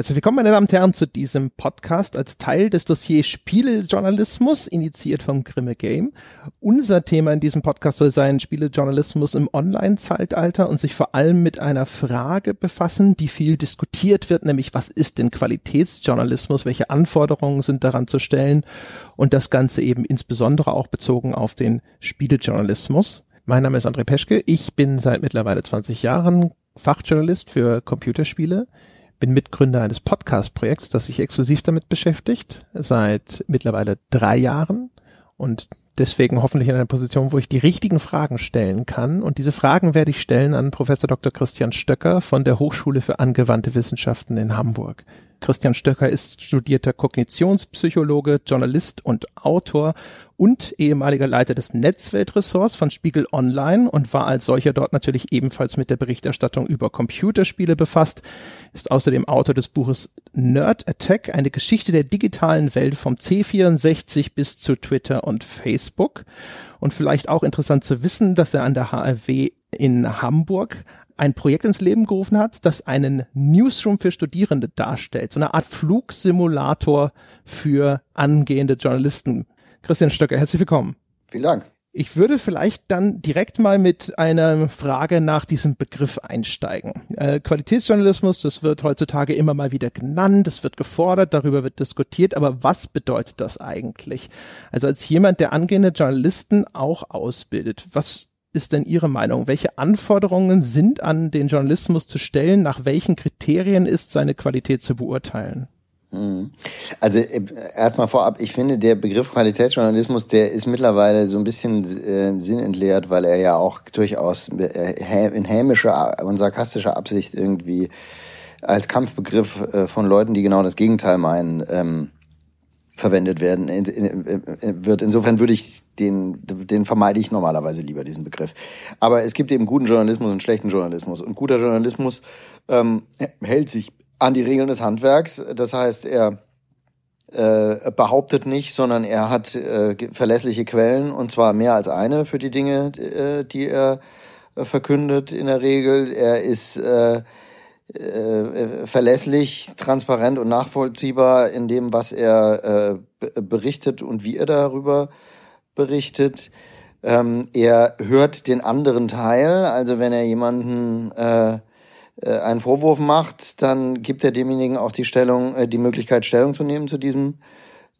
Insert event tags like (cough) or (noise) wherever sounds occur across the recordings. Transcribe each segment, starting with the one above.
Herzlich willkommen, meine Damen und Herren, zu diesem Podcast als Teil des Dossiers Spielejournalismus, initiiert vom Grimme Game. Unser Thema in diesem Podcast soll sein Spielejournalismus im Online-Zeitalter und sich vor allem mit einer Frage befassen, die viel diskutiert wird, nämlich was ist denn Qualitätsjournalismus, welche Anforderungen sind daran zu stellen und das Ganze eben insbesondere auch bezogen auf den Spielejournalismus. Mein Name ist André Peschke, ich bin seit mittlerweile 20 Jahren Fachjournalist für Computerspiele bin Mitgründer eines Podcast-Projekts, das sich exklusiv damit beschäftigt, seit mittlerweile drei Jahren und deswegen hoffentlich in einer Position, wo ich die richtigen Fragen stellen kann. Und diese Fragen werde ich stellen an Professor Dr. Christian Stöcker von der Hochschule für angewandte Wissenschaften in Hamburg. Christian Stöcker ist studierter Kognitionspsychologe, Journalist und Autor und ehemaliger Leiter des Netzweltressorts von Spiegel Online und war als solcher dort natürlich ebenfalls mit der Berichterstattung über Computerspiele befasst, ist außerdem Autor des Buches Nerd Attack, eine Geschichte der digitalen Welt vom C64 bis zu Twitter und Facebook. Und vielleicht auch interessant zu wissen, dass er an der HRW in Hamburg ein Projekt ins Leben gerufen hat, das einen Newsroom für Studierende darstellt, so eine Art Flugsimulator für angehende Journalisten. Christian Stöcker, herzlich willkommen. Vielen Dank. Ich würde vielleicht dann direkt mal mit einer Frage nach diesem Begriff einsteigen. Äh, Qualitätsjournalismus, das wird heutzutage immer mal wieder genannt, es wird gefordert, darüber wird diskutiert, aber was bedeutet das eigentlich? Also als jemand, der angehende Journalisten auch ausbildet, was ist denn Ihre Meinung? Welche Anforderungen sind an den Journalismus zu stellen? Nach welchen Kriterien ist seine Qualität zu beurteilen? Mhm. Also äh, erstmal vorab, ich finde, der Begriff Qualitätsjournalismus, der ist mittlerweile so ein bisschen äh, sinnentleert, weil er ja auch durchaus äh, in hämischer und sarkastischer Absicht irgendwie als Kampfbegriff äh, von Leuten, die genau das Gegenteil meinen, ähm, verwendet werden in, in, wird. Insofern würde ich den, den vermeide ich normalerweise lieber diesen Begriff. Aber es gibt eben guten Journalismus und schlechten Journalismus. Und guter Journalismus ähm, hält sich an die Regeln des Handwerks. Das heißt, er äh, behauptet nicht, sondern er hat äh, verlässliche Quellen und zwar mehr als eine für die Dinge, äh, die er verkündet in der Regel. Er ist äh, äh, verlässlich, transparent und nachvollziehbar in dem, was er äh, berichtet und wie er darüber berichtet. Ähm, er hört den anderen Teil, also wenn er jemanden äh, äh, einen Vorwurf macht, dann gibt er demjenigen auch die Stellung, äh, die Möglichkeit, Stellung zu nehmen zu diesem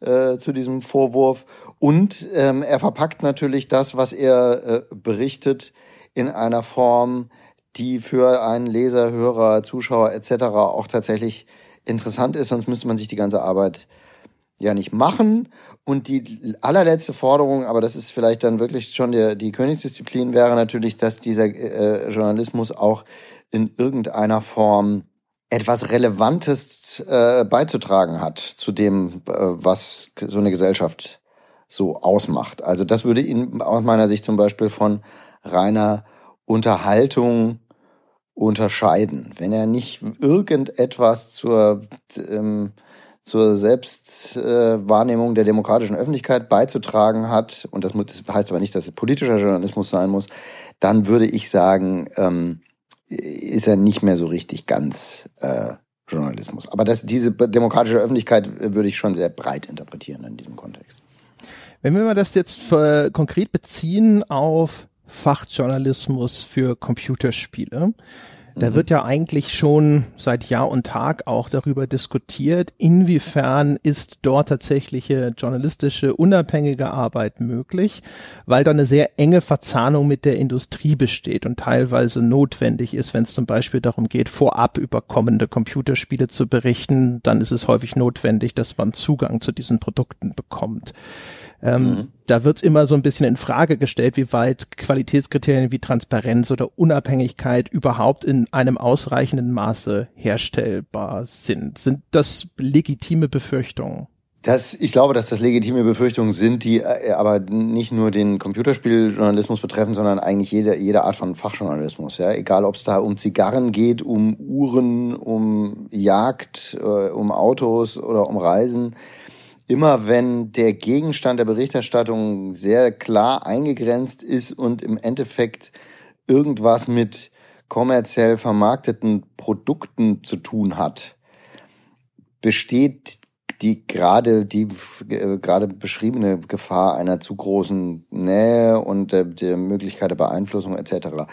äh, zu diesem Vorwurf. Und ähm, er verpackt natürlich das, was er äh, berichtet, in einer Form, die für einen Leser, Hörer, Zuschauer etc. auch tatsächlich interessant ist, sonst müsste man sich die ganze Arbeit ja nicht machen. Und die allerletzte Forderung, aber das ist vielleicht dann wirklich schon der, die Königsdisziplin, wäre natürlich, dass dieser äh, Journalismus auch in irgendeiner Form etwas Relevantes äh, beizutragen hat zu dem, äh, was so eine Gesellschaft so ausmacht. Also das würde ihn aus meiner Sicht zum Beispiel von reiner Unterhaltung unterscheiden. Wenn er nicht irgendetwas zur, ähm, zur Selbstwahrnehmung äh, der demokratischen Öffentlichkeit beizutragen hat, und das, das, heißt aber nicht, dass es politischer Journalismus sein muss, dann würde ich sagen, ähm, ist er nicht mehr so richtig ganz äh, Journalismus. Aber das, diese demokratische Öffentlichkeit äh, würde ich schon sehr breit interpretieren in diesem Kontext. Wenn wir mal das jetzt für, konkret beziehen auf Fachjournalismus für Computerspiele, da mhm. wird ja eigentlich schon seit Jahr und Tag auch darüber diskutiert, inwiefern ist dort tatsächliche journalistische unabhängige Arbeit möglich, weil da eine sehr enge Verzahnung mit der Industrie besteht und teilweise notwendig ist, wenn es zum Beispiel darum geht, vorab über kommende Computerspiele zu berichten, dann ist es häufig notwendig, dass man Zugang zu diesen Produkten bekommt. Ähm, mhm. Da wird immer so ein bisschen in Frage gestellt, wie weit Qualitätskriterien wie Transparenz oder Unabhängigkeit überhaupt in einem ausreichenden Maße herstellbar sind. Sind das legitime Befürchtungen? Das, ich glaube, dass das legitime Befürchtungen sind, die äh, aber nicht nur den Computerspieljournalismus betreffen, sondern eigentlich jede, jede Art von Fachjournalismus. Ja? Egal, ob es da um Zigarren geht, um Uhren, um Jagd, äh, um Autos oder um Reisen immer wenn der Gegenstand der Berichterstattung sehr klar eingegrenzt ist und im Endeffekt irgendwas mit kommerziell vermarkteten Produkten zu tun hat, besteht die gerade die äh, gerade beschriebene Gefahr einer zu großen Nähe und der, der Möglichkeit der Beeinflussung etc.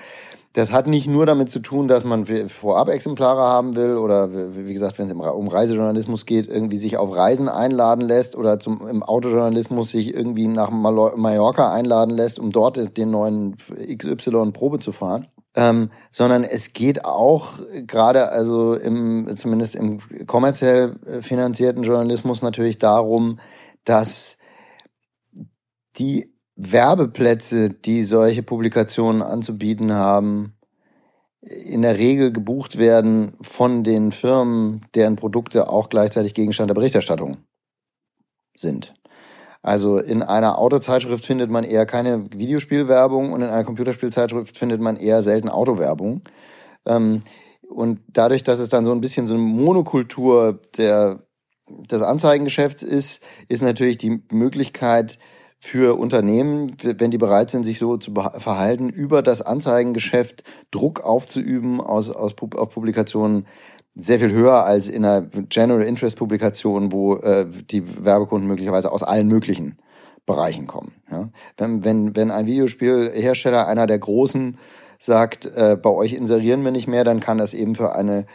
Das hat nicht nur damit zu tun, dass man vorab Exemplare haben will oder wie gesagt, wenn es um Reisejournalismus geht, irgendwie sich auf Reisen einladen lässt oder zum, im Autojournalismus sich irgendwie nach Mallorca einladen lässt, um dort den neuen XY Probe zu fahren. Ähm, sondern es geht auch gerade also im zumindest im kommerziell äh, finanzierten Journalismus natürlich darum, dass die Werbeplätze, die solche Publikationen anzubieten haben, in der Regel gebucht werden von den Firmen, deren Produkte auch gleichzeitig Gegenstand der Berichterstattung sind. Also in einer Autozeitschrift findet man eher keine Videospielwerbung und in einer Computerspielzeitschrift findet man eher selten Autowerbung. Ähm, und dadurch, dass es dann so ein bisschen so eine Monokultur der, des Anzeigengeschäfts ist, ist natürlich die Möglichkeit für Unternehmen, wenn die bereit sind, sich so zu verhalten, über das Anzeigengeschäft Druck aufzuüben aus, aus, auf Publikationen sehr viel höher als in einer General Interest Publikation, wo äh, die Werbekunden möglicherweise aus allen möglichen Bereichen kommen. Ja? Wenn, wenn, wenn ein Videospielhersteller, einer der großen, sagt, äh, bei euch inserieren wir nicht mehr, dann kann das eben für eine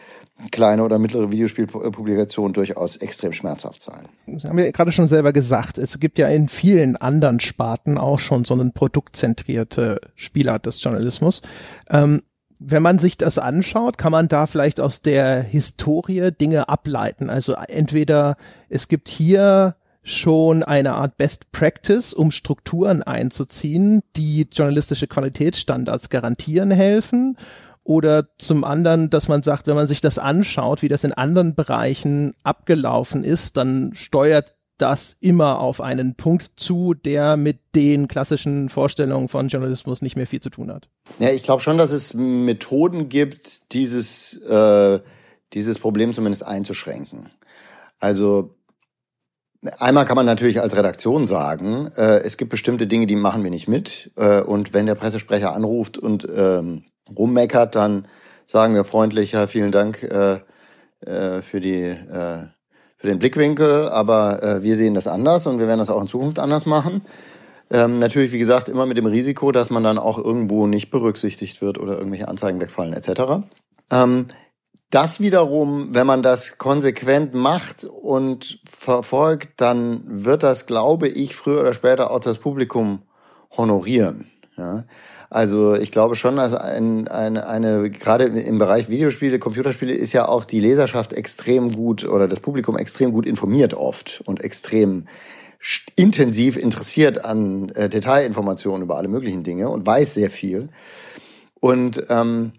kleine oder mittlere Videospielpublikation durchaus extrem schmerzhaft sein. Sie haben ja gerade schon selber gesagt, es gibt ja in vielen anderen Sparten auch schon so einen produktzentrierte Spielart des Journalismus. Ähm, wenn man sich das anschaut, kann man da vielleicht aus der Historie Dinge ableiten. Also entweder es gibt hier schon eine Art Best Practice, um Strukturen einzuziehen, die journalistische Qualitätsstandards garantieren helfen. Oder zum anderen, dass man sagt, wenn man sich das anschaut, wie das in anderen Bereichen abgelaufen ist, dann steuert das immer auf einen Punkt zu, der mit den klassischen Vorstellungen von Journalismus nicht mehr viel zu tun hat. Ja, ich glaube schon, dass es Methoden gibt, dieses, äh, dieses Problem zumindest einzuschränken. Also Einmal kann man natürlich als Redaktion sagen, äh, es gibt bestimmte Dinge, die machen wir nicht mit. Äh, und wenn der Pressesprecher anruft und ähm, rummeckert, dann sagen wir freundlich, ja, vielen Dank äh, äh, für die äh, für den Blickwinkel, aber äh, wir sehen das anders und wir werden das auch in Zukunft anders machen. Ähm, natürlich, wie gesagt, immer mit dem Risiko, dass man dann auch irgendwo nicht berücksichtigt wird oder irgendwelche Anzeigen wegfallen etc. Ähm, das wiederum, wenn man das konsequent macht und verfolgt, dann wird das, glaube ich, früher oder später auch das Publikum honorieren. Ja? Also ich glaube schon, dass ein, eine, eine, gerade im Bereich Videospiele, Computerspiele ist ja auch die Leserschaft extrem gut oder das Publikum extrem gut informiert oft und extrem intensiv interessiert an äh, Detailinformationen über alle möglichen Dinge und weiß sehr viel. Und ähm,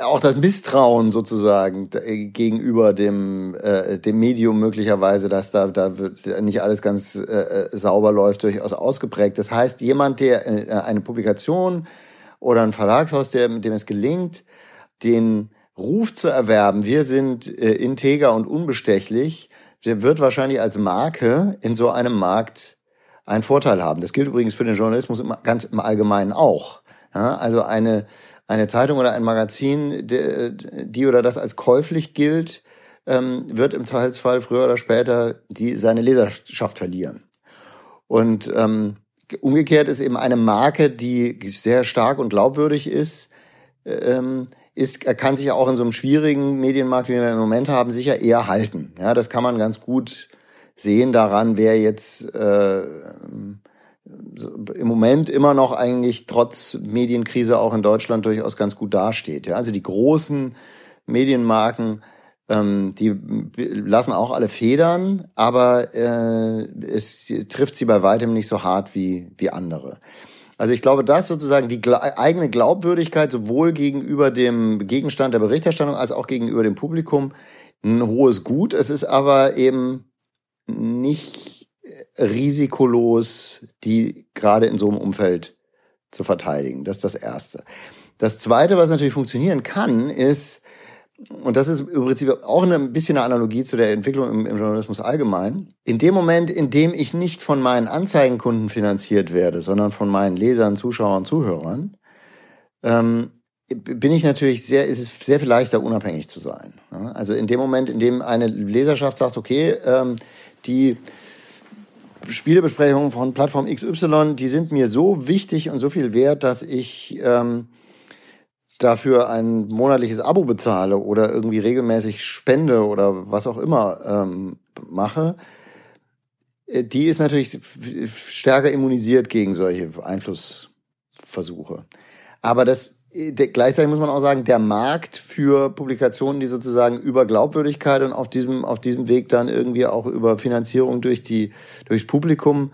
auch das Misstrauen sozusagen gegenüber dem, äh, dem Medium möglicherweise, dass da, da wird nicht alles ganz äh, äh, sauber läuft, durchaus ausgeprägt. Das heißt, jemand, der äh, eine Publikation oder ein Verlagshaus, der, mit dem es gelingt, den Ruf zu erwerben, wir sind äh, integer und unbestechlich, der wird wahrscheinlich als Marke in so einem Markt einen Vorteil haben. Das gilt übrigens für den Journalismus im, ganz im Allgemeinen auch. Ja, also eine eine Zeitung oder ein Magazin, die oder das als käuflich gilt, ähm, wird im Zweifelsfall früher oder später die, seine Leserschaft verlieren. Und ähm, umgekehrt ist eben eine Marke, die sehr stark und glaubwürdig ist, ähm, ist, kann sich auch in so einem schwierigen Medienmarkt, wie wir im Moment haben, sicher eher halten. Ja, das kann man ganz gut sehen daran, wer jetzt äh, im Moment immer noch eigentlich trotz Medienkrise auch in Deutschland durchaus ganz gut dasteht. Ja, also die großen Medienmarken, ähm, die lassen auch alle Federn, aber äh, es trifft sie bei weitem nicht so hart wie, wie andere. Also ich glaube, dass sozusagen die eigene Glaubwürdigkeit sowohl gegenüber dem Gegenstand der Berichterstattung als auch gegenüber dem Publikum ein hohes Gut. Es ist aber eben nicht risikolos, die gerade in so einem Umfeld zu verteidigen. Das ist das Erste. Das Zweite, was natürlich funktionieren kann, ist, und das ist im Prinzip auch ein bisschen eine Analogie zu der Entwicklung im, im, Journalismus allgemein. In dem Moment, in dem ich nicht von meinen Anzeigenkunden finanziert werde, sondern von meinen Lesern, Zuschauern, Zuhörern, ähm, bin ich natürlich sehr, ist es sehr viel leichter, unabhängig zu sein. Also in dem Moment, in dem eine Leserschaft sagt, okay, ähm, die Spielebesprechungen von Plattform XY, die sind mir so wichtig und so viel wert, dass ich ähm, dafür ein monatliches Abo bezahle oder irgendwie regelmäßig spende oder was auch immer ähm, mache, äh, die ist natürlich stärker immunisiert gegen solche Einflussversuche. Aber das äh, gleichzeitig muss man auch sagen, der Markt für Publikationen, die sozusagen über Glaubwürdigkeit und auf diesem auf diesem Weg dann irgendwie auch über Finanzierung durch die durchs Publikum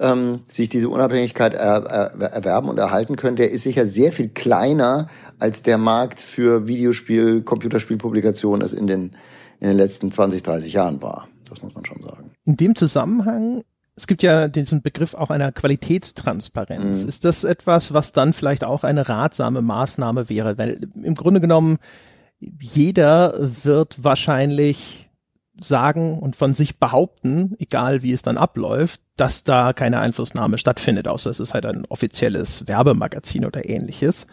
ähm, sich diese Unabhängigkeit er, er, erwerben und erhalten können, der ist sicher sehr viel kleiner als der Markt für Videospiel, Computerspielpublikationen es in den, in den letzten 20, 30 Jahren war. Das muss man schon sagen. In dem Zusammenhang es gibt ja diesen Begriff auch einer Qualitätstransparenz. Mhm. Ist das etwas, was dann vielleicht auch eine ratsame Maßnahme wäre? Weil im Grunde genommen jeder wird wahrscheinlich sagen und von sich behaupten, egal wie es dann abläuft, dass da keine Einflussnahme stattfindet, außer es ist halt ein offizielles Werbemagazin oder ähnliches.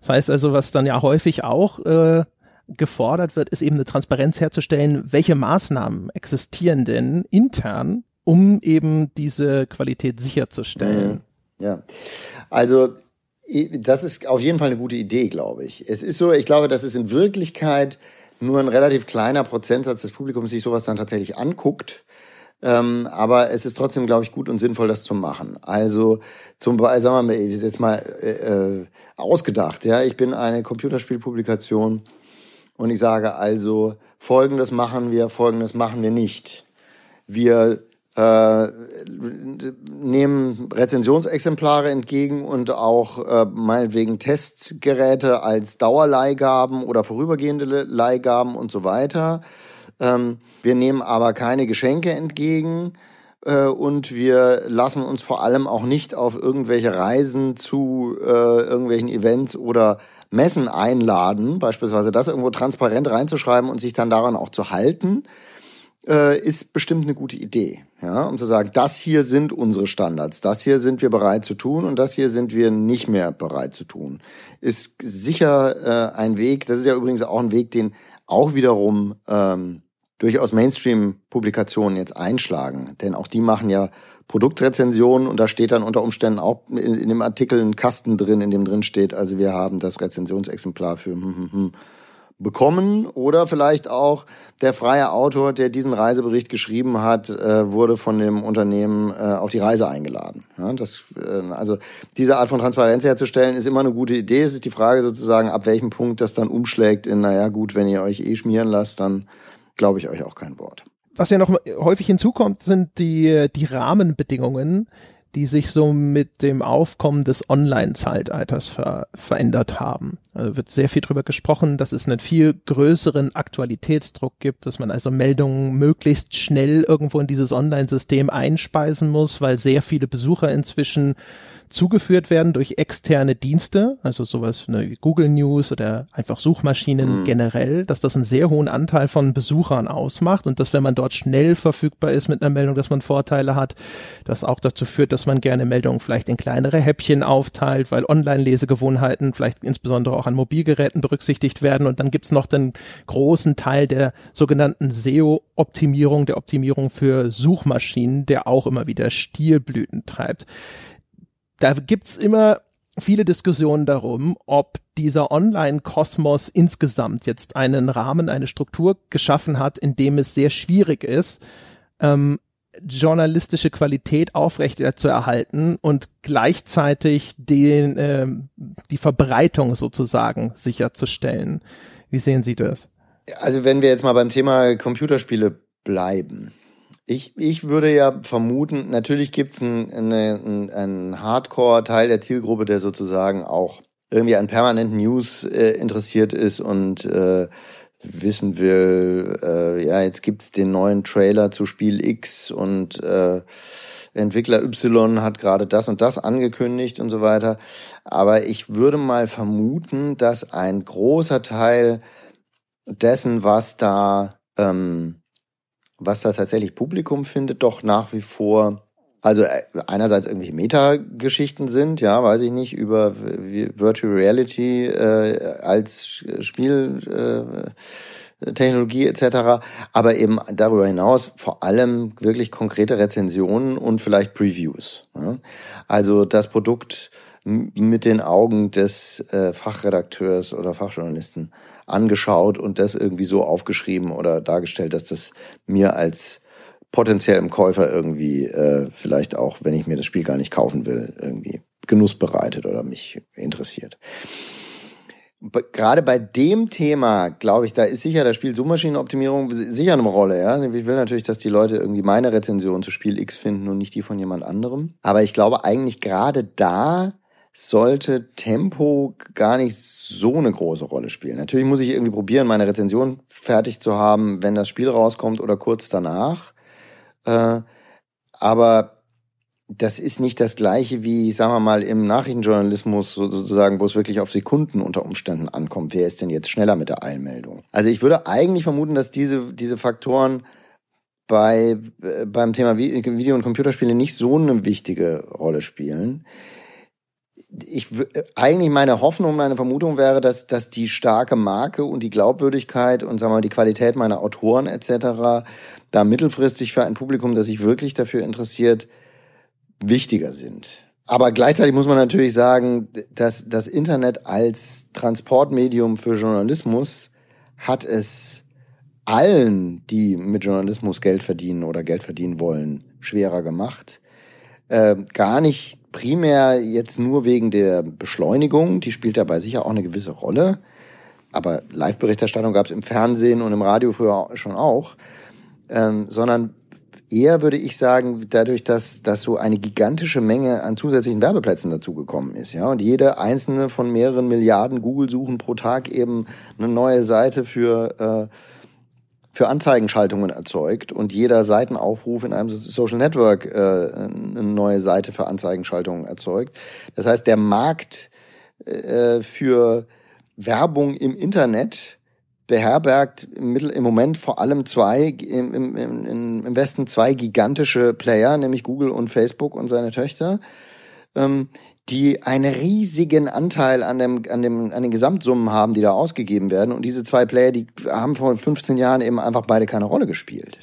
Das heißt also, was dann ja häufig auch äh, gefordert wird, ist eben eine Transparenz herzustellen, welche Maßnahmen existieren denn intern, um eben diese Qualität sicherzustellen. Mhm. Ja, also das ist auf jeden Fall eine gute Idee, glaube ich. Es ist so, ich glaube, dass es in Wirklichkeit nur ein relativ kleiner Prozentsatz des Publikums sich sowas dann tatsächlich anguckt. Ähm, aber es ist trotzdem, glaube ich, gut und sinnvoll, das zu machen. Also zum Beispiel, sagen wir mal, jetzt mal äh, äh, ausgedacht, ja, ich bin eine Computerspielpublikation und ich sage also, folgendes machen wir, folgendes machen wir nicht. Wir äh, nehmen Rezensionsexemplare entgegen und auch äh, meinetwegen Testgeräte als Dauerleihgaben oder vorübergehende Leihgaben und so weiter. Ähm, wir nehmen aber keine Geschenke entgegen äh, und wir lassen uns vor allem auch nicht auf irgendwelche Reisen zu äh, irgendwelchen Events oder Messen einladen, beispielsweise das irgendwo transparent reinzuschreiben und sich dann daran auch zu halten äh, ist bestimmt eine gute Idee. Ja, um zu sagen, das hier sind unsere Standards, das hier sind wir bereit zu tun und das hier sind wir nicht mehr bereit zu tun. Ist sicher äh, ein Weg, das ist ja übrigens auch ein Weg, den auch wiederum ähm, durchaus Mainstream-Publikationen jetzt einschlagen. Denn auch die machen ja Produktrezensionen und da steht dann unter Umständen auch in, in dem Artikel ein Kasten drin, in dem drin steht, also wir haben das Rezensionsexemplar für hm, hm, hm, bekommen oder vielleicht auch der freie Autor, der diesen Reisebericht geschrieben hat, äh, wurde von dem Unternehmen äh, auf die Reise eingeladen. Ja, das, äh, also diese Art von Transparenz herzustellen ist immer eine gute Idee. Es ist die Frage sozusagen, ab welchem Punkt das dann umschlägt in, naja gut, wenn ihr euch eh schmieren lasst, dann glaube ich euch auch kein Wort. Was ja noch häufig hinzukommt, sind die, die Rahmenbedingungen, die sich so mit dem Aufkommen des Online-Zeitalters ver verändert haben. Also wird sehr viel darüber gesprochen, dass es einen viel größeren Aktualitätsdruck gibt, dass man also Meldungen möglichst schnell irgendwo in dieses Online-System einspeisen muss, weil sehr viele Besucher inzwischen zugeführt werden durch externe Dienste, also sowas wie Google News oder einfach Suchmaschinen mhm. generell, dass das einen sehr hohen Anteil von Besuchern ausmacht und dass wenn man dort schnell verfügbar ist mit einer Meldung, dass man Vorteile hat, das auch dazu führt, dass man gerne Meldungen vielleicht in kleinere Häppchen aufteilt, weil Online-Lesegewohnheiten vielleicht insbesondere auch an Mobilgeräten berücksichtigt werden und dann gibt's noch den großen Teil der sogenannten SEO-Optimierung, der Optimierung für Suchmaschinen, der auch immer wieder Stilblüten treibt da gibt's immer viele Diskussionen darum, ob dieser Online-Kosmos insgesamt jetzt einen Rahmen, eine Struktur geschaffen hat, in dem es sehr schwierig ist, ähm, journalistische Qualität aufrecht zu erhalten und gleichzeitig den, äh, die Verbreitung sozusagen sicherzustellen. Wie sehen Sie das? Also wenn wir jetzt mal beim Thema Computerspiele bleiben, ich, ich würde ja vermuten, natürlich gibt's einen, einen, einen Hardcore-Teil der Zielgruppe, der sozusagen auch irgendwie an permanenten News äh, interessiert ist und äh, wissen will, äh, ja, jetzt gibt's den neuen Trailer zu Spiel X und äh, Entwickler Y hat gerade das und das angekündigt und so weiter. Aber ich würde mal vermuten, dass ein großer Teil dessen, was da ähm, was da tatsächlich Publikum findet, doch nach wie vor Also äh, einerseits irgendwelche Meta-Geschichten sind, ja, weiß ich nicht, über Virtual Reality äh, als Spiel. Äh, etc., aber eben darüber hinaus vor allem wirklich konkrete Rezensionen und vielleicht Previews. Ja? Also das Produkt mit den Augen des äh, Fachredakteurs oder Fachjournalisten angeschaut und das irgendwie so aufgeschrieben oder dargestellt, dass das mir als potenziellem Käufer irgendwie äh, vielleicht auch, wenn ich mir das Spiel gar nicht kaufen will, irgendwie Genuss bereitet oder mich interessiert. Gerade bei dem Thema, glaube ich, da ist sicher, da spielt Suchmaschinenoptimierung sicher eine Rolle. Ja? Ich will natürlich, dass die Leute irgendwie meine Rezension zu Spiel X finden und nicht die von jemand anderem. Aber ich glaube eigentlich gerade da sollte Tempo gar nicht so eine große Rolle spielen. Natürlich muss ich irgendwie probieren, meine Rezension fertig zu haben, wenn das Spiel rauskommt oder kurz danach. Äh, aber das ist nicht das gleiche wie, sagen wir mal, im Nachrichtenjournalismus sozusagen, wo es wirklich auf Sekunden unter Umständen ankommt. Wer ist denn jetzt schneller mit der Eilmeldung? Also ich würde eigentlich vermuten, dass diese, diese Faktoren bei, äh, beim Thema Video- und Computerspiele nicht so eine wichtige Rolle spielen ich eigentlich meine Hoffnung, meine Vermutung wäre, dass, dass die starke Marke und die Glaubwürdigkeit und sagen wir mal, die Qualität meiner Autoren etc. da mittelfristig für ein Publikum, das sich wirklich dafür interessiert, wichtiger sind. Aber gleichzeitig muss man natürlich sagen, dass das Internet als Transportmedium für Journalismus hat es allen, die mit Journalismus Geld verdienen oder Geld verdienen wollen, schwerer gemacht. Äh, gar nicht primär jetzt nur wegen der Beschleunigung, die spielt dabei sicher auch eine gewisse Rolle. Aber Live-Berichterstattung gab es im Fernsehen und im Radio früher schon auch. Ähm, sondern eher würde ich sagen, dadurch, dass, dass so eine gigantische Menge an zusätzlichen Werbeplätzen dazugekommen ist, ja, und jede einzelne von mehreren Milliarden Google-Suchen pro Tag eben eine neue Seite für äh, für Anzeigenschaltungen erzeugt und jeder Seitenaufruf in einem Social Network äh, eine neue Seite für Anzeigenschaltungen erzeugt. Das heißt, der Markt äh, für Werbung im Internet beherbergt im, Mittel, im Moment vor allem zwei, im, im, im, im Westen zwei gigantische Player, nämlich Google und Facebook und seine Töchter. Ähm, die einen riesigen Anteil an, dem, an, dem, an den Gesamtsummen haben, die da ausgegeben werden. Und diese zwei Player, die haben vor 15 Jahren eben einfach beide keine Rolle gespielt.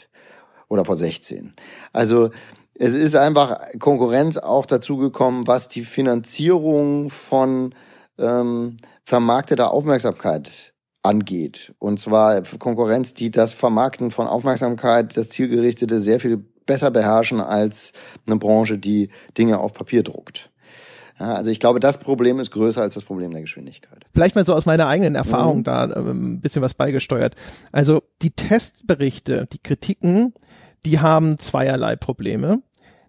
Oder vor 16. Also es ist einfach Konkurrenz auch dazu gekommen, was die Finanzierung von ähm, vermarkteter Aufmerksamkeit angeht. Und zwar Konkurrenz, die das Vermarkten von Aufmerksamkeit, das Zielgerichtete sehr viel besser beherrschen als eine Branche, die Dinge auf Papier druckt. Ja, also ich glaube, das Problem ist größer als das Problem der Geschwindigkeit. Vielleicht mal so aus meiner eigenen Erfahrung mhm. da ähm, ein bisschen was beigesteuert. Also die Testberichte, die Kritiken, die haben zweierlei Probleme.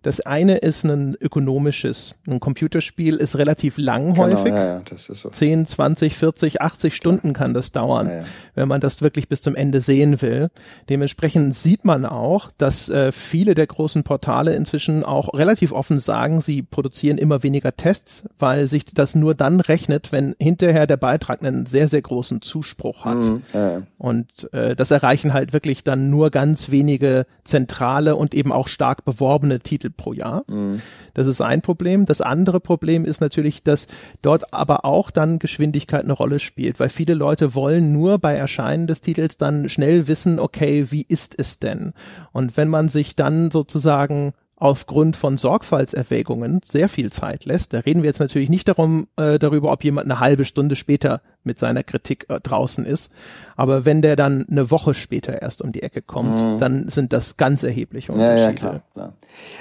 Das eine ist ein ökonomisches. Ein Computerspiel ist relativ lang genau, häufig. Ja, ja, das ist so. 10, 20, 40, 80 Stunden kann das dauern, ja, wenn man das wirklich bis zum Ende sehen will. Dementsprechend sieht man auch, dass äh, viele der großen Portale inzwischen auch relativ offen sagen, sie produzieren immer weniger Tests, weil sich das nur dann rechnet, wenn hinterher der Beitrag einen sehr, sehr großen Zuspruch hat. Mhm. Und äh, das erreichen halt wirklich dann nur ganz wenige zentrale und eben auch stark beworbene Titel pro Jahr. Mhm. Das ist ein Problem. Das andere Problem ist natürlich, dass dort aber auch dann Geschwindigkeit eine Rolle spielt, weil viele Leute wollen nur bei Erscheinen des Titels dann schnell wissen, okay, wie ist es denn? Und wenn man sich dann sozusagen aufgrund von Sorgfaltserwägungen sehr viel Zeit lässt. Da reden wir jetzt natürlich nicht darum, äh, darüber, ob jemand eine halbe Stunde später mit seiner Kritik äh, draußen ist. Aber wenn der dann eine Woche später erst um die Ecke kommt, mhm. dann sind das ganz erhebliche Unterschiede. Ja, ja, klar, klar.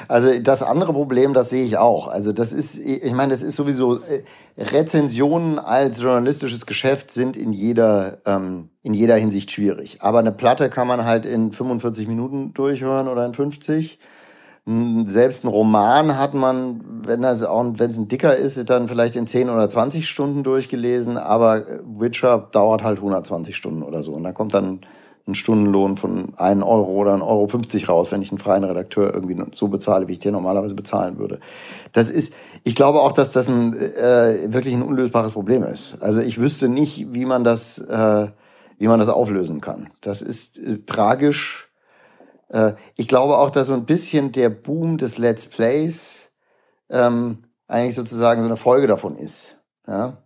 Also das andere Problem, das sehe ich auch. Also das ist, ich meine, das ist sowieso, äh, Rezensionen als journalistisches Geschäft sind in jeder, ähm, in jeder Hinsicht schwierig. Aber eine Platte kann man halt in 45 Minuten durchhören oder in 50 selbst ein Roman hat man, wenn das auch, wenn es ein dicker ist, dann vielleicht in 10 oder 20 Stunden durchgelesen, aber Witcher dauert halt 120 Stunden oder so. Und da kommt dann ein Stundenlohn von 1 Euro oder 1,50 Euro 50 raus, wenn ich einen freien Redakteur irgendwie so bezahle, wie ich dir normalerweise bezahlen würde. Das ist, ich glaube auch, dass das ein äh, wirklich ein unlösbares Problem ist. Also ich wüsste nicht, wie man das, äh, wie man das auflösen kann. Das ist äh, tragisch ich glaube auch, dass so ein bisschen der Boom des Let's Plays ähm, eigentlich sozusagen so eine Folge davon ist. Ja?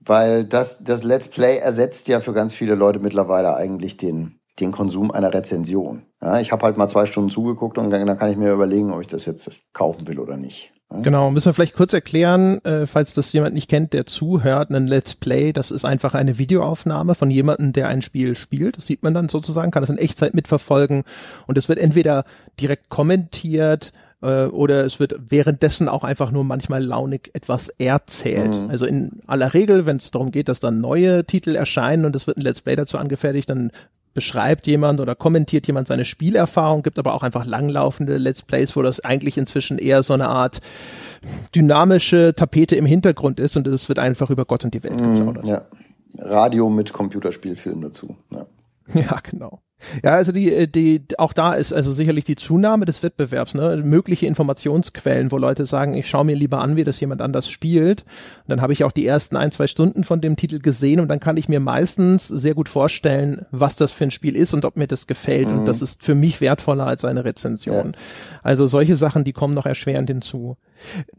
Weil das, das Let's Play ersetzt ja für ganz viele Leute mittlerweile eigentlich den, den Konsum einer Rezension. Ja, ich habe halt mal zwei Stunden zugeguckt und dann kann ich mir überlegen, ob ich das jetzt kaufen will oder nicht. Ja? Genau, müssen wir vielleicht kurz erklären, äh, falls das jemand nicht kennt, der zuhört, ein Let's Play, das ist einfach eine Videoaufnahme von jemandem, der ein Spiel spielt. Das sieht man dann sozusagen, kann das in Echtzeit mitverfolgen und es wird entweder direkt kommentiert, äh, oder es wird währenddessen auch einfach nur manchmal launig etwas erzählt. Mhm. Also in aller Regel, wenn es darum geht, dass dann neue Titel erscheinen und es wird ein Let's Play dazu angefertigt, dann beschreibt jemand oder kommentiert jemand seine Spielerfahrung, gibt aber auch einfach langlaufende Let's Plays, wo das eigentlich inzwischen eher so eine Art dynamische Tapete im Hintergrund ist und es wird einfach über Gott und die Welt mhm, geplaudert. Ja. Radio mit Computerspielfilm dazu. Ja. (laughs) ja, genau. Ja, also die, äh, die, auch da ist also sicherlich die Zunahme des Wettbewerbs, ne? mögliche Informationsquellen, wo Leute sagen, ich schaue mir lieber an, wie das jemand anders spielt. Und dann habe ich auch die ersten ein, zwei Stunden von dem Titel gesehen und dann kann ich mir meistens sehr gut vorstellen, was das für ein Spiel ist und ob mir das gefällt. Mhm. Und das ist für mich wertvoller als eine Rezension. Ja. Also solche Sachen, die kommen noch erschwerend hinzu.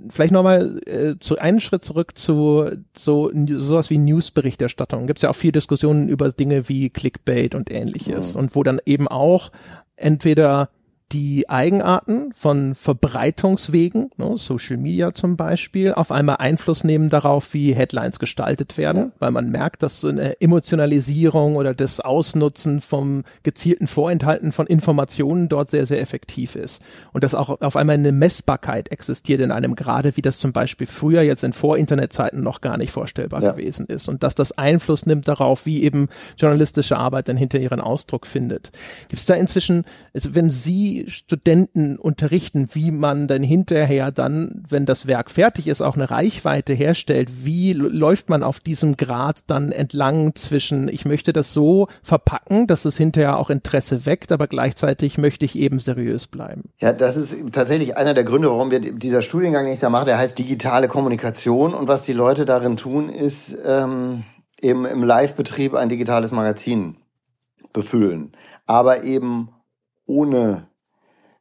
Vielleicht nochmal äh, zu einen Schritt zurück zu so sowas wie Newsberichterstattung. Gibt es ja auch viel Diskussionen über Dinge wie Clickbait und ähnliches. Mhm. Und wo dann eben auch entweder die Eigenarten von Verbreitungswegen, ne, Social Media zum Beispiel, auf einmal Einfluss nehmen darauf, wie Headlines gestaltet werden, weil man merkt, dass so eine Emotionalisierung oder das Ausnutzen vom gezielten Vorenthalten von Informationen dort sehr, sehr effektiv ist. Und dass auch auf einmal eine Messbarkeit existiert in einem gerade, wie das zum Beispiel früher jetzt in Vor-Internet-Zeiten noch gar nicht vorstellbar ja. gewesen ist. Und dass das Einfluss nimmt darauf, wie eben journalistische Arbeit dann hinter ihren Ausdruck findet. Gibt es da inzwischen, also wenn Sie Studenten unterrichten, wie man dann hinterher dann, wenn das Werk fertig ist, auch eine Reichweite herstellt. Wie läuft man auf diesem Grad dann entlang zwischen, ich möchte das so verpacken, dass es hinterher auch Interesse weckt, aber gleichzeitig möchte ich eben seriös bleiben? Ja, das ist tatsächlich einer der Gründe, warum wir dieser Studiengang nicht da machen. Der heißt digitale Kommunikation und was die Leute darin tun, ist ähm, eben im Live-Betrieb ein digitales Magazin befüllen, aber eben ohne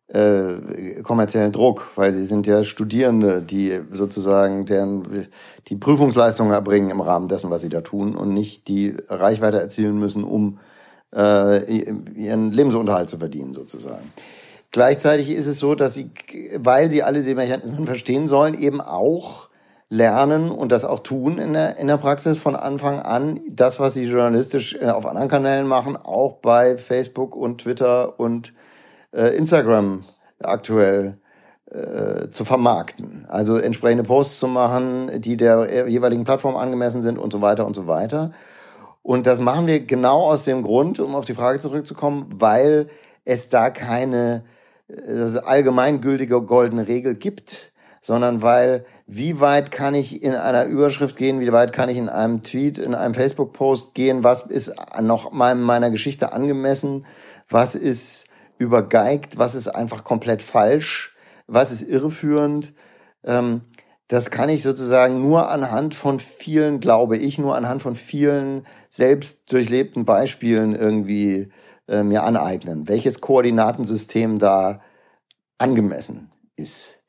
äh, kommerziellen Druck, weil sie sind ja Studierende, die sozusagen deren die Prüfungsleistungen erbringen im Rahmen dessen, was sie da tun und nicht die Reichweite erzielen müssen, um äh, ihren Lebensunterhalt zu verdienen sozusagen. Gleichzeitig ist es so, dass sie, weil sie alle diese Mechanismen verstehen sollen, eben auch lernen und das auch tun in der, in der Praxis von Anfang an, das, was sie journalistisch auf anderen Kanälen machen, auch bei Facebook und Twitter und äh, Instagram aktuell äh, zu vermarkten. Also entsprechende Posts zu machen, die der jeweiligen Plattform angemessen sind und so weiter und so weiter. Und das machen wir genau aus dem Grund, um auf die Frage zurückzukommen, weil es da keine äh, allgemeingültige goldene Regel gibt, sondern weil wie weit kann ich in einer Überschrift gehen, wie weit kann ich in einem Tweet, in einem Facebook-Post gehen, was ist noch meiner Geschichte angemessen, was ist übergeigt, was ist einfach komplett falsch, was ist irreführend. Ähm, das kann ich sozusagen nur anhand von vielen, glaube ich, nur anhand von vielen selbst durchlebten Beispielen irgendwie äh, mir aneignen, welches Koordinatensystem da angemessen ist.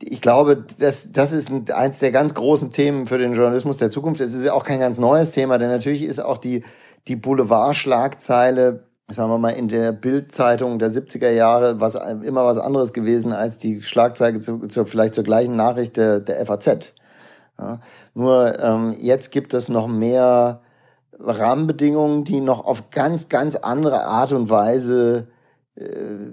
Ich glaube, das, das ist ein, eins der ganz großen Themen für den Journalismus der Zukunft. Es ist ja auch kein ganz neues Thema, denn natürlich ist auch die, die Boulevardschlagzeile sagen wir mal, in der Bildzeitung der 70er Jahre was immer was anderes gewesen als die Schlagzeile zu, zu vielleicht zur gleichen Nachricht der, der FAZ. Ja, nur ähm, jetzt gibt es noch mehr Rahmenbedingungen, die noch auf ganz, ganz andere Art und Weise äh,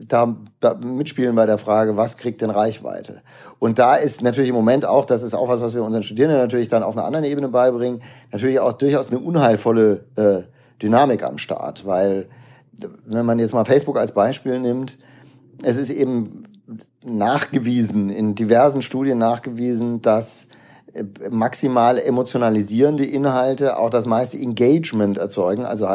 da, da mitspielen bei der Frage, was kriegt denn Reichweite? Und da ist natürlich im Moment auch, das ist auch was, was wir unseren Studierenden natürlich dann auf einer anderen Ebene beibringen, natürlich auch durchaus eine unheilvolle äh, Dynamik am Start, weil wenn man jetzt mal Facebook als Beispiel nimmt, es ist eben nachgewiesen, in diversen Studien nachgewiesen, dass äh, maximal emotionalisierende Inhalte auch das meiste Engagement erzeugen, also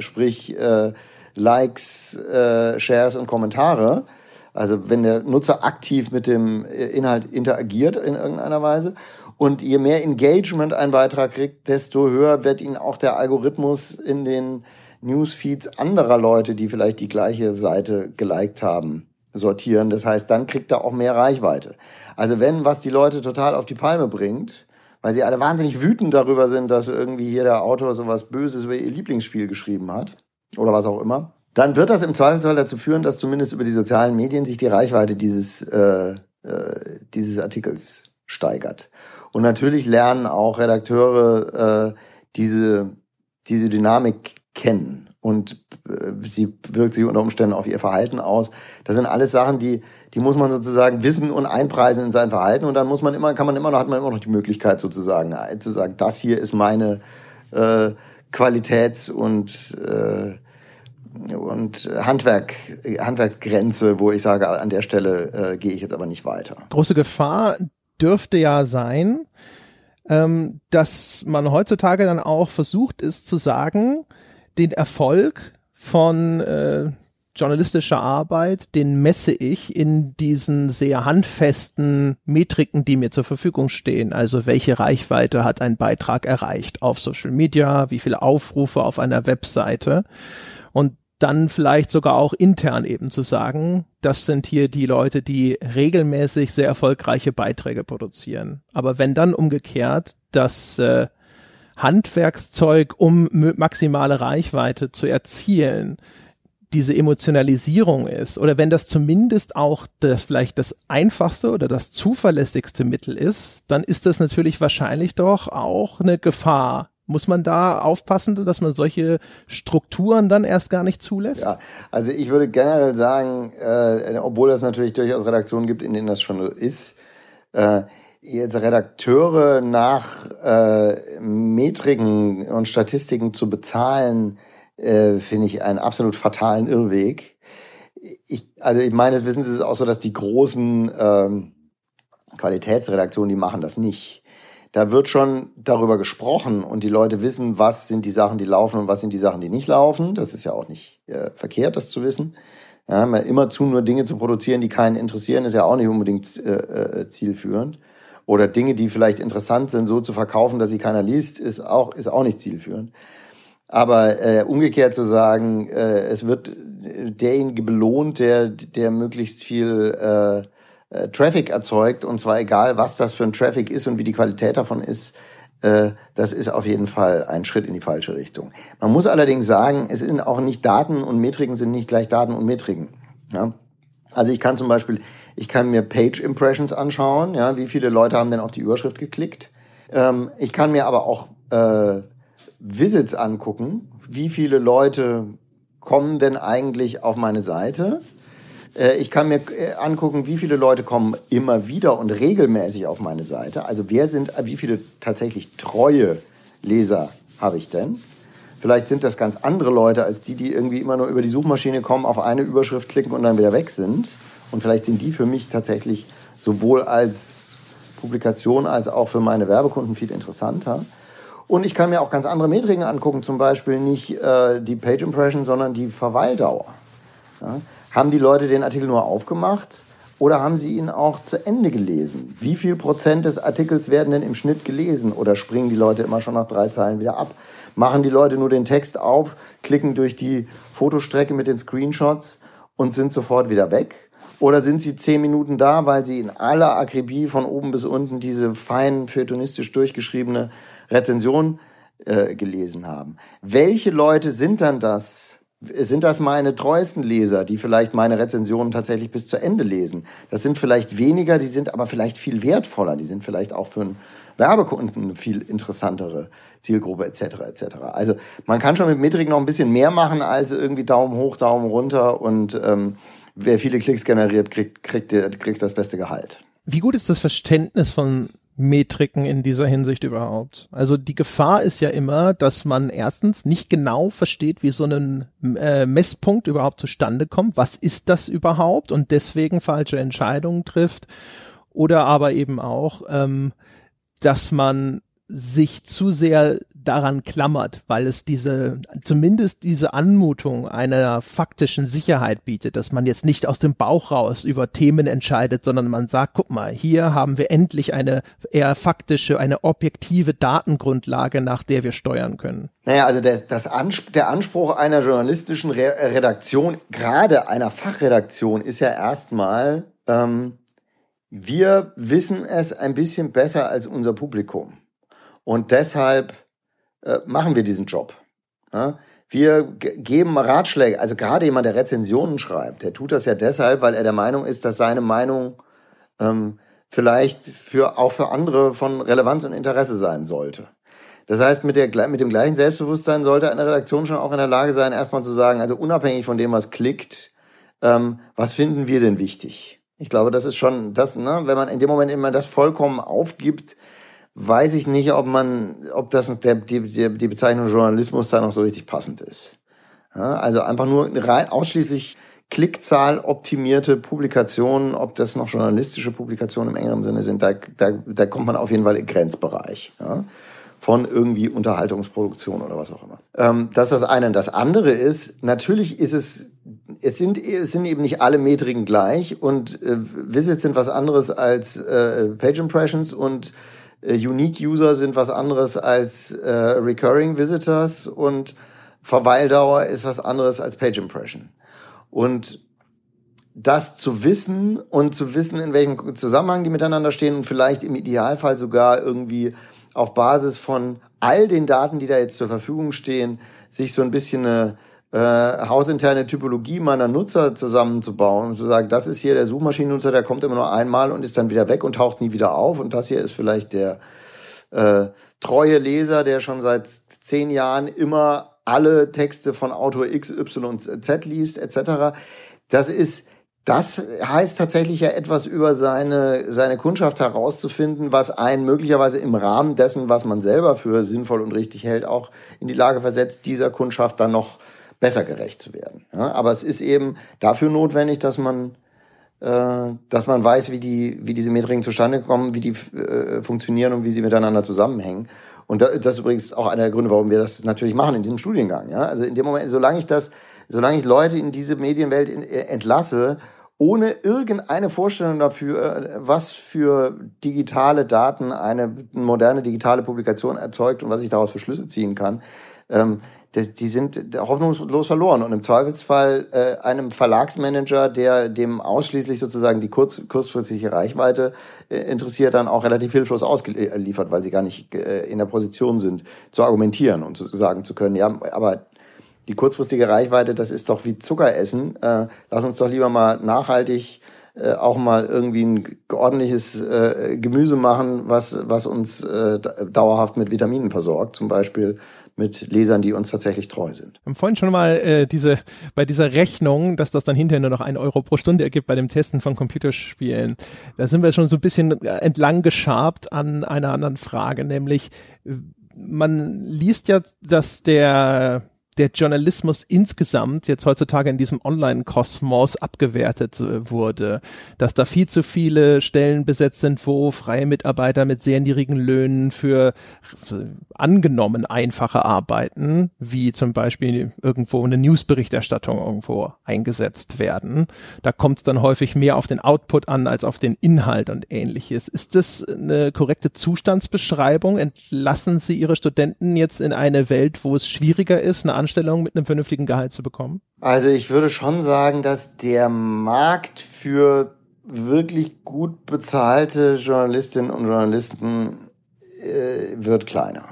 sprich äh, Likes, äh, Shares und Kommentare. Also wenn der Nutzer aktiv mit dem äh, Inhalt interagiert in irgendeiner Weise. Und je mehr Engagement ein Beitrag kriegt, desto höher wird ihn auch der Algorithmus in den Newsfeeds anderer Leute, die vielleicht die gleiche Seite geliked haben, sortieren. Das heißt, dann kriegt er auch mehr Reichweite. Also wenn was die Leute total auf die Palme bringt, weil sie alle wahnsinnig wütend darüber sind, dass irgendwie hier der Autor sowas Böses über ihr Lieblingsspiel geschrieben hat oder was auch immer, dann wird das im Zweifelsfall dazu führen, dass zumindest über die sozialen Medien sich die Reichweite dieses, äh, äh, dieses Artikels steigert. Und natürlich lernen auch Redakteure äh, diese, diese Dynamik kennen und äh, sie wirkt sich unter Umständen auf ihr Verhalten aus. Das sind alles Sachen, die, die muss man sozusagen wissen und einpreisen in sein Verhalten und dann muss man immer, kann man immer noch, hat man immer noch die Möglichkeit sozusagen äh, zu sagen, das hier ist meine äh, Qualitäts- und äh, und Handwerk, Handwerksgrenze, wo ich sage, an der Stelle äh, gehe ich jetzt aber nicht weiter. Große Gefahr dürfte ja sein, ähm, dass man heutzutage dann auch versucht ist zu sagen, den Erfolg von äh, journalistischer Arbeit, den messe ich in diesen sehr handfesten Metriken, die mir zur Verfügung stehen. Also welche Reichweite hat ein Beitrag erreicht auf Social Media, wie viele Aufrufe auf einer Webseite. Und dann vielleicht sogar auch intern eben zu sagen, das sind hier die Leute, die regelmäßig sehr erfolgreiche Beiträge produzieren. Aber wenn dann umgekehrt das äh, Handwerkszeug, um maximale Reichweite zu erzielen, diese Emotionalisierung ist oder wenn das zumindest auch das vielleicht das einfachste oder das zuverlässigste Mittel ist, dann ist das natürlich wahrscheinlich doch auch eine Gefahr muss man da aufpassen, dass man solche Strukturen dann erst gar nicht zulässt? Ja, also ich würde generell sagen, äh, obwohl es natürlich durchaus Redaktionen gibt, in denen das schon ist, äh, jetzt Redakteure nach äh, Metriken und Statistiken zu bezahlen, äh, finde ich einen absolut fatalen Irrweg. Ich, also ich meine, wissen Sie, es ist auch so, dass die großen ähm, Qualitätsredaktionen, die machen das nicht da wird schon darüber gesprochen und die Leute wissen, was sind die Sachen, die laufen und was sind die Sachen, die nicht laufen. Das ist ja auch nicht äh, verkehrt, das zu wissen. Ja, immer zu nur Dinge zu produzieren, die keinen interessieren, ist ja auch nicht unbedingt äh, äh, zielführend. Oder Dinge, die vielleicht interessant sind, so zu verkaufen, dass sie keiner liest, ist auch, ist auch nicht zielführend. Aber äh, umgekehrt zu sagen, äh, es wird derjenige belohnt, der, der möglichst viel äh, äh, Traffic erzeugt, und zwar egal, was das für ein Traffic ist und wie die Qualität davon ist, äh, das ist auf jeden Fall ein Schritt in die falsche Richtung. Man muss allerdings sagen, es sind auch nicht Daten und Metriken sind nicht gleich Daten und Metriken. Ja? Also ich kann zum Beispiel, ich kann mir Page Impressions anschauen, ja, wie viele Leute haben denn auf die Überschrift geklickt. Ähm, ich kann mir aber auch äh, Visits angucken, wie viele Leute kommen denn eigentlich auf meine Seite äh, ich kann mir äh, angucken, wie viele Leute kommen immer wieder und regelmäßig auf meine Seite. Also wer sind, wie viele tatsächlich treue Leser habe ich denn? Vielleicht sind das ganz andere Leute als die, die irgendwie immer nur über die Suchmaschine kommen, auf eine Überschrift klicken und dann wieder weg sind. Und vielleicht sind die für mich tatsächlich sowohl als Publikation als auch für meine Werbekunden viel interessanter. Und ich kann mir auch ganz andere Metriken angucken, zum Beispiel nicht äh, die Page Impression, sondern die Verweildauer. Ja? Haben die Leute den Artikel nur aufgemacht oder haben sie ihn auch zu Ende gelesen? Wie viel Prozent des Artikels werden denn im Schnitt gelesen oder springen die Leute immer schon nach drei Zeilen wieder ab? Machen die Leute nur den Text auf, klicken durch die Fotostrecke mit den Screenshots und sind sofort wieder weg? Oder sind sie zehn Minuten da, weil sie in aller Akribie von oben bis unten diese fein feuilletonistisch durchgeschriebene Rezension äh, gelesen haben? Welche Leute sind dann das, sind das meine treuesten Leser, die vielleicht meine Rezensionen tatsächlich bis zu Ende lesen. Das sind vielleicht weniger, die sind aber vielleicht viel wertvoller, die sind vielleicht auch für einen Werbekunden eine viel interessantere Zielgruppe etc. etc. Also man kann schon mit Metrik noch ein bisschen mehr machen als irgendwie Daumen hoch, Daumen runter und ähm, wer viele Klicks generiert, kriegt, kriegt, kriegt das beste Gehalt. Wie gut ist das Verständnis von Metriken in dieser Hinsicht überhaupt? Also die Gefahr ist ja immer, dass man erstens nicht genau versteht, wie so ein äh, Messpunkt überhaupt zustande kommt. Was ist das überhaupt? Und deswegen falsche Entscheidungen trifft. Oder aber eben auch, ähm, dass man sich zu sehr daran klammert, weil es diese, zumindest diese Anmutung einer faktischen Sicherheit bietet, dass man jetzt nicht aus dem Bauch raus über Themen entscheidet, sondern man sagt, guck mal, hier haben wir endlich eine eher faktische, eine objektive Datengrundlage, nach der wir steuern können. Naja, also der, das Anspruch, der Anspruch einer journalistischen Re Redaktion, gerade einer Fachredaktion, ist ja erstmal, ähm, wir wissen es ein bisschen besser als unser Publikum. Und deshalb äh, machen wir diesen Job. Ja? Wir geben Ratschläge, also gerade jemand, der Rezensionen schreibt, der tut das ja deshalb, weil er der Meinung ist, dass seine Meinung ähm, vielleicht für, auch für andere von Relevanz und Interesse sein sollte. Das heißt, mit, der, mit dem gleichen Selbstbewusstsein sollte eine Redaktion schon auch in der Lage sein, erstmal zu sagen, also unabhängig von dem, was klickt, ähm, was finden wir denn wichtig? Ich glaube, das ist schon das, ne, wenn man in dem Moment immer das vollkommen aufgibt, weiß ich nicht, ob man, ob das der, die, die, Bezeichnung Journalismus da noch so richtig passend ist. Ja, also einfach nur rein ausschließlich Klickzahl optimierte Publikationen, ob das noch journalistische Publikationen im engeren Sinne sind, da, da, da kommt man auf jeden Fall in Grenzbereich. Ja von irgendwie Unterhaltungsproduktion oder was auch immer. Ähm, das ist das eine. Das andere ist, natürlich ist es, es sind, es sind eben nicht alle Metriken gleich und äh, Visits sind was anderes als äh, Page Impressions und Unique User sind was anderes als äh, Recurring Visitors und Verweildauer ist was anderes als Page Impression. Und das zu wissen und zu wissen, in welchem Zusammenhang die miteinander stehen und vielleicht im Idealfall sogar irgendwie auf Basis von all den Daten, die da jetzt zur Verfügung stehen, sich so ein bisschen eine äh, hausinterne Typologie meiner Nutzer zusammenzubauen und zu sagen, das ist hier der Suchmaschinennutzer, der kommt immer nur einmal und ist dann wieder weg und taucht nie wieder auf. Und das hier ist vielleicht der äh, treue Leser, der schon seit zehn Jahren immer alle Texte von Autor X, Y, Z liest, etc. Das ist das heißt tatsächlich ja etwas über seine, seine Kundschaft herauszufinden, was einen möglicherweise im Rahmen dessen, was man selber für sinnvoll und richtig hält, auch in die Lage versetzt, dieser Kundschaft dann noch besser gerecht zu werden. Ja, aber es ist eben dafür notwendig, dass man, äh, dass man weiß, wie, die, wie diese Metriken zustande kommen, wie die äh, funktionieren und wie sie miteinander zusammenhängen. Und das ist übrigens auch einer der Gründe, warum wir das natürlich machen in diesem Studiengang. Ja? Also in dem Moment, solange ich das, solange ich Leute in diese Medienwelt äh, entlasse, ohne irgendeine Vorstellung dafür, äh, was für digitale Daten eine moderne digitale Publikation erzeugt und was ich daraus für Schlüsse ziehen kann, ähm, die sind hoffnungslos verloren. Und im Zweifelsfall äh, einem Verlagsmanager, der dem ausschließlich sozusagen die kurz, kurzfristige Reichweite äh, interessiert, dann auch relativ hilflos ausgeliefert, weil sie gar nicht äh, in der Position sind, zu argumentieren und zu sagen zu können, ja, aber die kurzfristige Reichweite, das ist doch wie Zucker essen. Äh, lass uns doch lieber mal nachhaltig äh, auch mal irgendwie ein ordentliches äh, Gemüse machen, was, was uns äh, dauerhaft mit Vitaminen versorgt, zum Beispiel mit Lesern, die uns tatsächlich treu sind. Wir haben vorhin schon mal äh, diese bei dieser Rechnung, dass das dann hinterher nur noch ein Euro pro Stunde ergibt bei dem Testen von Computerspielen. Da sind wir schon so ein bisschen entlang geschabt an einer anderen Frage, nämlich man liest ja, dass der der Journalismus insgesamt jetzt heutzutage in diesem Online-Kosmos abgewertet äh, wurde, dass da viel zu viele Stellen besetzt sind, wo freie Mitarbeiter mit sehr niedrigen Löhnen für angenommen einfache Arbeiten, wie zum Beispiel irgendwo eine Newsberichterstattung irgendwo eingesetzt werden. Da kommt es dann häufig mehr auf den Output an als auf den Inhalt und ähnliches. Ist das eine korrekte Zustandsbeschreibung? Entlassen Sie Ihre Studenten jetzt in eine Welt, wo es schwieriger ist, eine Anstellung mit einem vernünftigen Gehalt zu bekommen? Also ich würde schon sagen, dass der Markt für wirklich gut bezahlte Journalistinnen und Journalisten äh, wird kleiner.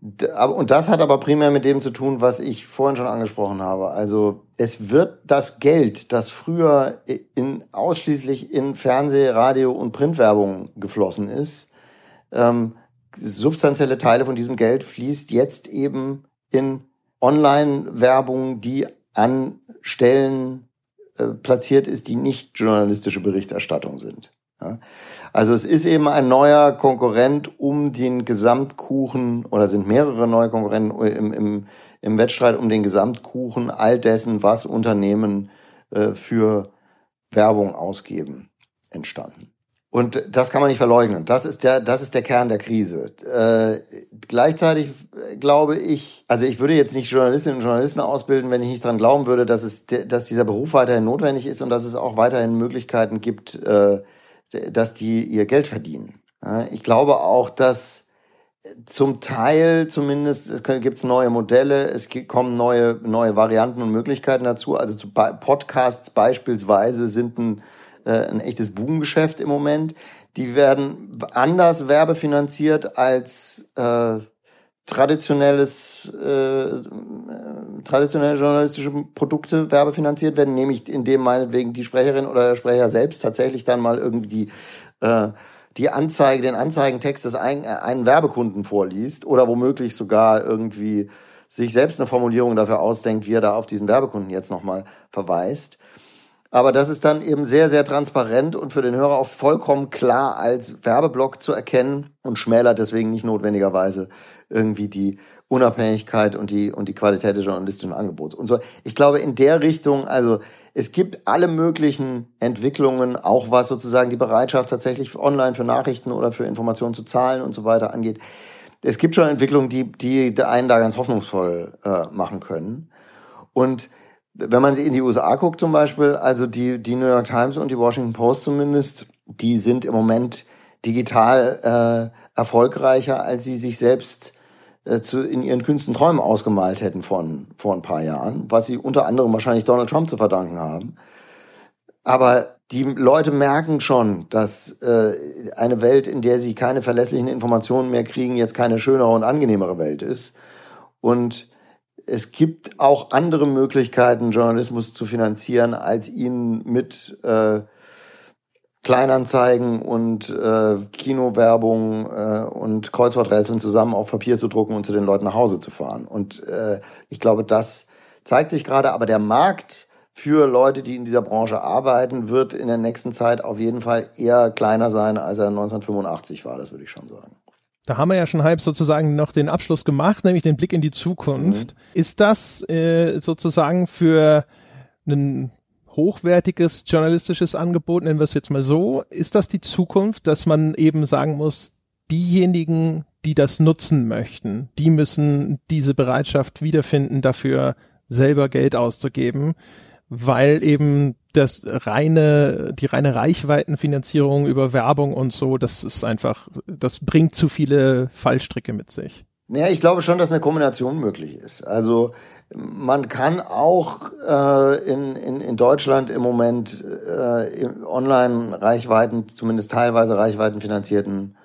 Und das hat aber primär mit dem zu tun, was ich vorhin schon angesprochen habe. Also es wird das Geld, das früher in, ausschließlich in Fernseh-, Radio- und Printwerbung geflossen ist, ähm, substanzielle Teile von diesem Geld fließt jetzt eben in Online-Werbung, die an Stellen äh, platziert ist, die nicht journalistische Berichterstattung sind. Ja. Also es ist eben ein neuer Konkurrent um den Gesamtkuchen oder sind mehrere neue Konkurrenten im, im, im Wettstreit um den Gesamtkuchen all dessen, was Unternehmen äh, für Werbung ausgeben, entstanden. Und das kann man nicht verleugnen. Das ist der, das ist der Kern der Krise. Äh, gleichzeitig glaube ich, also ich würde jetzt nicht Journalistinnen und Journalisten ausbilden, wenn ich nicht dran glauben würde, dass es, dass dieser Beruf weiterhin notwendig ist und dass es auch weiterhin Möglichkeiten gibt, äh, dass die ihr Geld verdienen. Ich glaube auch, dass zum Teil zumindest es gibt es neue Modelle, es kommen neue neue Varianten und Möglichkeiten dazu. Also zu Podcasts beispielsweise sind ein äh, ein echtes Boomgeschäft im Moment. Die werden anders werbefinanziert als äh, traditionelles, äh, traditionelle journalistische Produkte werbefinanziert werden, nämlich indem meinetwegen die Sprecherin oder der Sprecher selbst tatsächlich dann mal irgendwie die, äh, die Anzeige, den Anzeigentext des ein, äh, einen Werbekunden vorliest oder womöglich sogar irgendwie sich selbst eine Formulierung dafür ausdenkt, wie er da auf diesen Werbekunden jetzt nochmal verweist. Aber das ist dann eben sehr, sehr transparent und für den Hörer auch vollkommen klar als Werbeblock zu erkennen und schmälert deswegen nicht notwendigerweise irgendwie die Unabhängigkeit und die, und die Qualität des journalistischen Angebots. Und so, ich glaube, in der Richtung, also es gibt alle möglichen Entwicklungen, auch was sozusagen die Bereitschaft tatsächlich online für Nachrichten oder für Informationen zu zahlen und so weiter angeht. Es gibt schon Entwicklungen, die, die einen da ganz hoffnungsvoll äh, machen können. Und wenn man in die USA guckt zum Beispiel, also die, die New York Times und die Washington Post zumindest, die sind im Moment digital äh, erfolgreicher, als sie sich selbst äh, zu, in ihren kühnsten Träumen ausgemalt hätten von vor ein paar Jahren, was sie unter anderem wahrscheinlich Donald Trump zu verdanken haben. Aber die Leute merken schon, dass äh, eine Welt, in der sie keine verlässlichen Informationen mehr kriegen, jetzt keine schönere und angenehmere Welt ist. Und es gibt auch andere Möglichkeiten, Journalismus zu finanzieren, als ihn mit äh, Kleinanzeigen und äh, Kinowerbung äh, und Kreuzworträtseln zusammen auf Papier zu drucken und zu den Leuten nach Hause zu fahren. Und äh, ich glaube, das zeigt sich gerade, aber der Markt für Leute, die in dieser Branche arbeiten, wird in der nächsten Zeit auf jeden Fall eher kleiner sein, als er 1985 war, das würde ich schon sagen. Da haben wir ja schon halb sozusagen noch den Abschluss gemacht, nämlich den Blick in die Zukunft. Mhm. Ist das äh, sozusagen für ein hochwertiges journalistisches Angebot, nennen wir es jetzt mal so, ist das die Zukunft, dass man eben sagen muss, diejenigen, die das nutzen möchten, die müssen diese Bereitschaft wiederfinden, dafür selber Geld auszugeben, weil eben das reine, die reine Reichweitenfinanzierung über Werbung und so, das ist einfach, das bringt zu viele Fallstricke mit sich. Naja, ich glaube schon, dass eine Kombination möglich ist. Also man kann auch äh, in, in, in Deutschland im Moment äh, Online-Reichweiten, zumindest teilweise reichweitenfinanzierten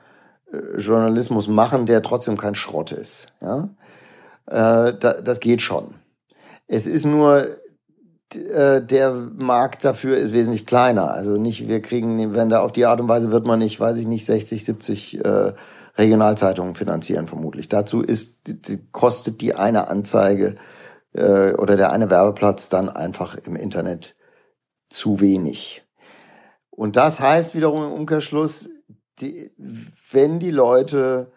äh, Journalismus machen, der trotzdem kein Schrott ist. Ja? Äh, da, das geht schon. Es ist nur äh, der Markt dafür ist wesentlich kleiner. Also nicht, wir kriegen, wenn da auf die Art und Weise wird man nicht, weiß ich nicht, 60, 70 äh, Regionalzeitungen finanzieren vermutlich. Dazu ist, kostet die eine Anzeige äh, oder der eine Werbeplatz dann einfach im Internet zu wenig. Und das heißt wiederum im Umkehrschluss, die, wenn die Leute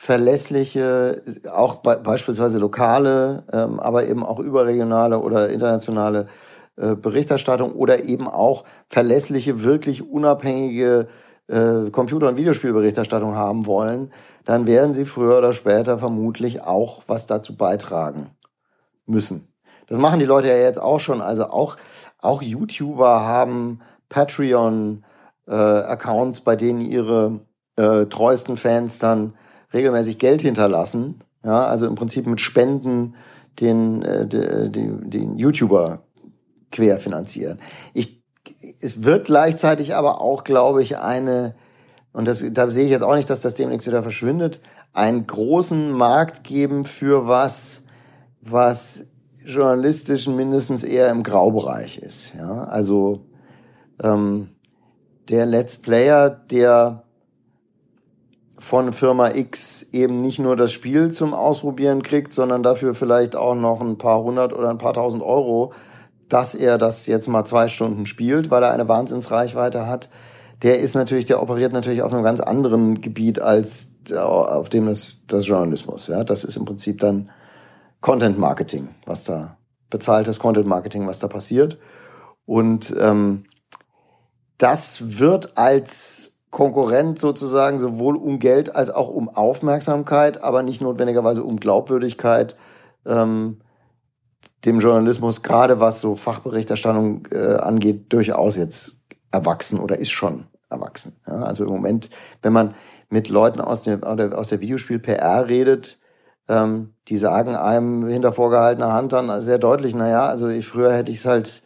verlässliche, auch be beispielsweise lokale, ähm, aber eben auch überregionale oder internationale äh, Berichterstattung oder eben auch verlässliche, wirklich unabhängige äh, Computer- und Videospielberichterstattung haben wollen, dann werden sie früher oder später vermutlich auch was dazu beitragen müssen. Das machen die Leute ja jetzt auch schon. Also auch, auch YouTuber haben Patreon-Accounts, äh, bei denen ihre äh, treuesten Fans dann regelmäßig Geld hinterlassen, ja, also im Prinzip mit Spenden den, äh, den, den YouTuber querfinanzieren. Ich, es wird gleichzeitig aber auch, glaube ich, eine, und das, da sehe ich jetzt auch nicht, dass das demnächst wieder verschwindet, einen großen Markt geben für was, was journalistisch mindestens eher im Graubereich ist. Ja? Also ähm, der Let's Player, der von Firma X eben nicht nur das Spiel zum Ausprobieren kriegt, sondern dafür vielleicht auch noch ein paar hundert oder ein paar tausend Euro, dass er das jetzt mal zwei Stunden spielt, weil er eine Wahnsinnsreichweite hat. Der ist natürlich, der operiert natürlich auf einem ganz anderen Gebiet als auf dem das, das Journalismus. Ja, das ist im Prinzip dann Content Marketing, was da bezahltes Content Marketing, was da passiert. Und ähm, das wird als Konkurrent sozusagen sowohl um Geld als auch um Aufmerksamkeit, aber nicht notwendigerweise um Glaubwürdigkeit ähm, dem Journalismus, gerade was so Fachberichterstattung äh, angeht, durchaus jetzt erwachsen oder ist schon erwachsen. Ja, also im Moment, wenn man mit Leuten aus, dem, aus der Videospiel-PR redet, ähm, die sagen einem hinter vorgehaltener Hand dann sehr deutlich, naja, also ich, früher hätte ich es halt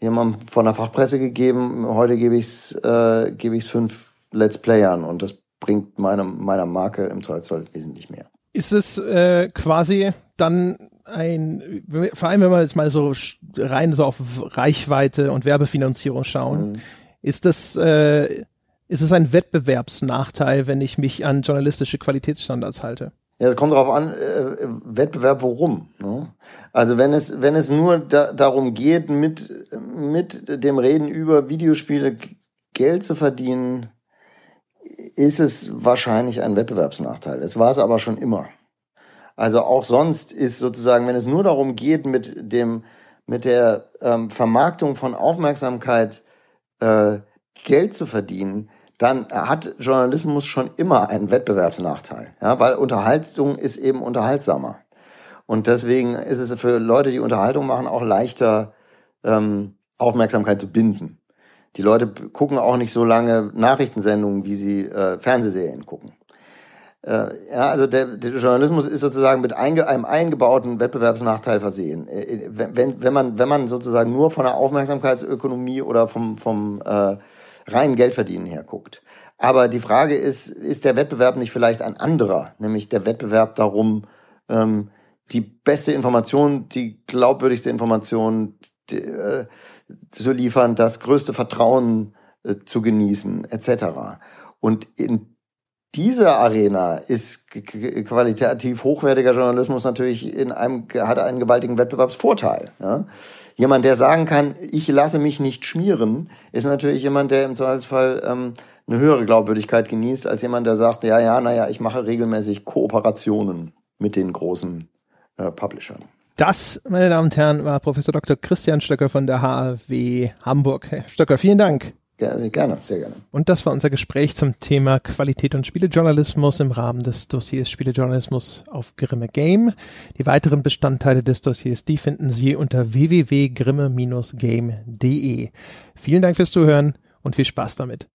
jemandem von der Fachpresse gegeben, heute gebe ich es äh, gebe fünf Let's Playern und das bringt meine, meiner Marke im Zweifelsfall wesentlich mehr. Ist es äh, quasi dann ein, vor allem wenn wir jetzt mal so rein so auf Reichweite und Werbefinanzierung schauen, mhm. ist das äh, ist es ein Wettbewerbsnachteil, wenn ich mich an journalistische Qualitätsstandards halte? Ja, es kommt darauf an, äh, Wettbewerb worum. Ne? Also wenn es, wenn es nur da, darum geht, mit, mit dem Reden über Videospiele Geld zu verdienen, ist es wahrscheinlich ein Wettbewerbsnachteil. Es war es aber schon immer. Also auch sonst ist sozusagen, wenn es nur darum geht, mit dem, mit der ähm, Vermarktung von Aufmerksamkeit äh, Geld zu verdienen, dann hat Journalismus schon immer einen Wettbewerbsnachteil, ja, weil Unterhaltung ist eben unterhaltsamer. Und deswegen ist es für Leute, die Unterhaltung machen, auch leichter, ähm, Aufmerksamkeit zu binden. Die Leute gucken auch nicht so lange Nachrichtensendungen, wie sie äh, Fernsehserien gucken. Äh, ja, also der, der Journalismus ist sozusagen mit einge, einem eingebauten Wettbewerbsnachteil versehen. Äh, äh, wenn, wenn, man, wenn man sozusagen nur von der Aufmerksamkeitsökonomie oder vom, vom äh, reinen Geldverdienen herguckt. Aber die Frage ist, ist der Wettbewerb nicht vielleicht ein anderer? Nämlich der Wettbewerb darum, ähm, die beste Information, die glaubwürdigste Information äh, zu liefern, das größte Vertrauen äh, zu genießen, etc. Und in dieser Arena ist qualitativ hochwertiger Journalismus natürlich in einem, hat einen gewaltigen Wettbewerbsvorteil. Ja? Jemand, der sagen kann, ich lasse mich nicht schmieren, ist natürlich jemand, der im Zweifelsfall ähm, eine höhere Glaubwürdigkeit genießt, als jemand, der sagt, ja, ja, naja, ich mache regelmäßig Kooperationen mit den großen äh, Publishern. Das, meine Damen und Herren, war Professor Dr. Christian Stöcker von der HAW Hamburg. Herr Stöcker, vielen Dank. Gerne, sehr gerne. Und das war unser Gespräch zum Thema Qualität und Spielejournalismus im Rahmen des Dossiers Spielejournalismus auf Grimme Game. Die weiteren Bestandteile des Dossiers, die finden Sie unter www.grimme-game.de. Vielen Dank fürs Zuhören und viel Spaß damit.